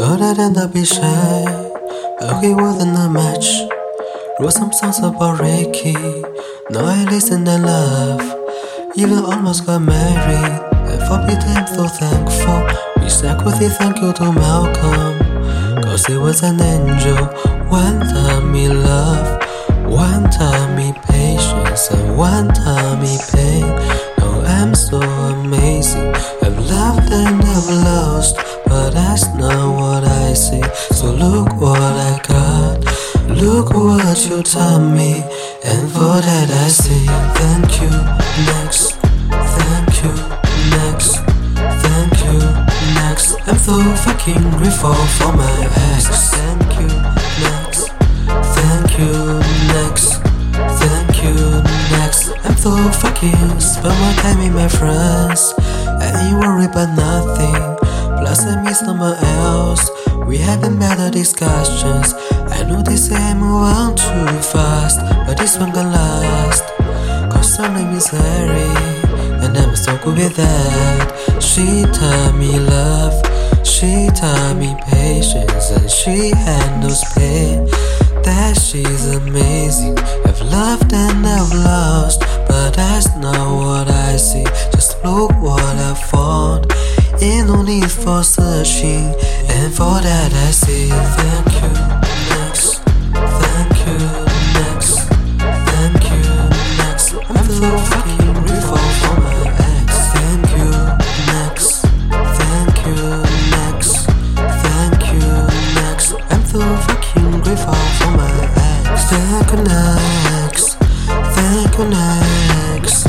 Thought I'd end up be shy, he wasn't a match. Wrote some songs about Ricky, now I listen and laugh. Even almost got married, and for me I'm so thankful. We said with thank you to Malcolm, cause he was an angel. One time he love, one time he patience, and one time he pain. Oh, I'm so amazing. I've loved and I've lost. But that's not I. So look what I got. Look what you taught me. And for that I say thank you. Next. Thank you. Next. Thank you. Next. I'm so fucking grateful for my ex. Thank you. Next. Thank you. Next. Thank you. Next. I'm so fucking spend my time with my friends. I ain't worried about nothing. I miss someone else We having better discussions. I know they say I move on too fast But this one gonna last. Cause her name is Harry And I'm so good with that. She taught me love. She taught me patience And she handles pain. That she's amazing. I've loved and I've lost But that's not what I see. Just look what I found Ain't no need for searching, and for that I say thank you. Next, thank you. Next, thank you. Next, I'm so fucking grateful for my ex. Thank you. Next, thank you. Next, thank you. Next, I'm so fucking grateful for my ex. Thank you. Next, thank you. Next,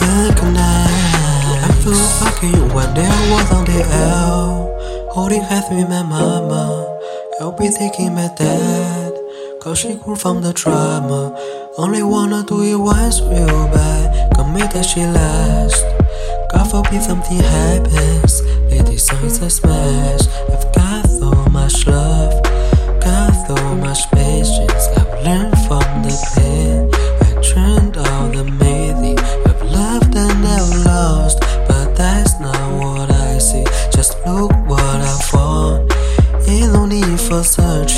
thank you. Next. So fucking one day I was on the L. Holding hands with my mama. I'll be thinking my dad. Cause she grew from the trauma. Only wanna do it once real bad. Commit that she last. God forbid something happens. Lady song is a smash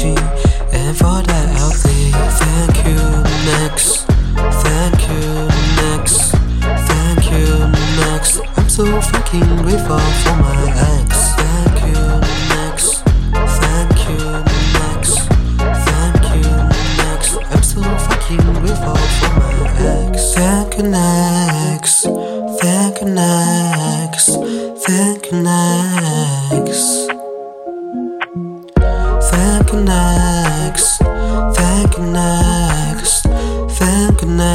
searching And for that I'll say Thank you next Thank you next Thank you next I'm so fucking grateful for my ex. Thank you next Thank you next Thank you next I'm so fucking grateful for my ex. Thank you next Thank you next Thank you next. Thank you next. Thank you next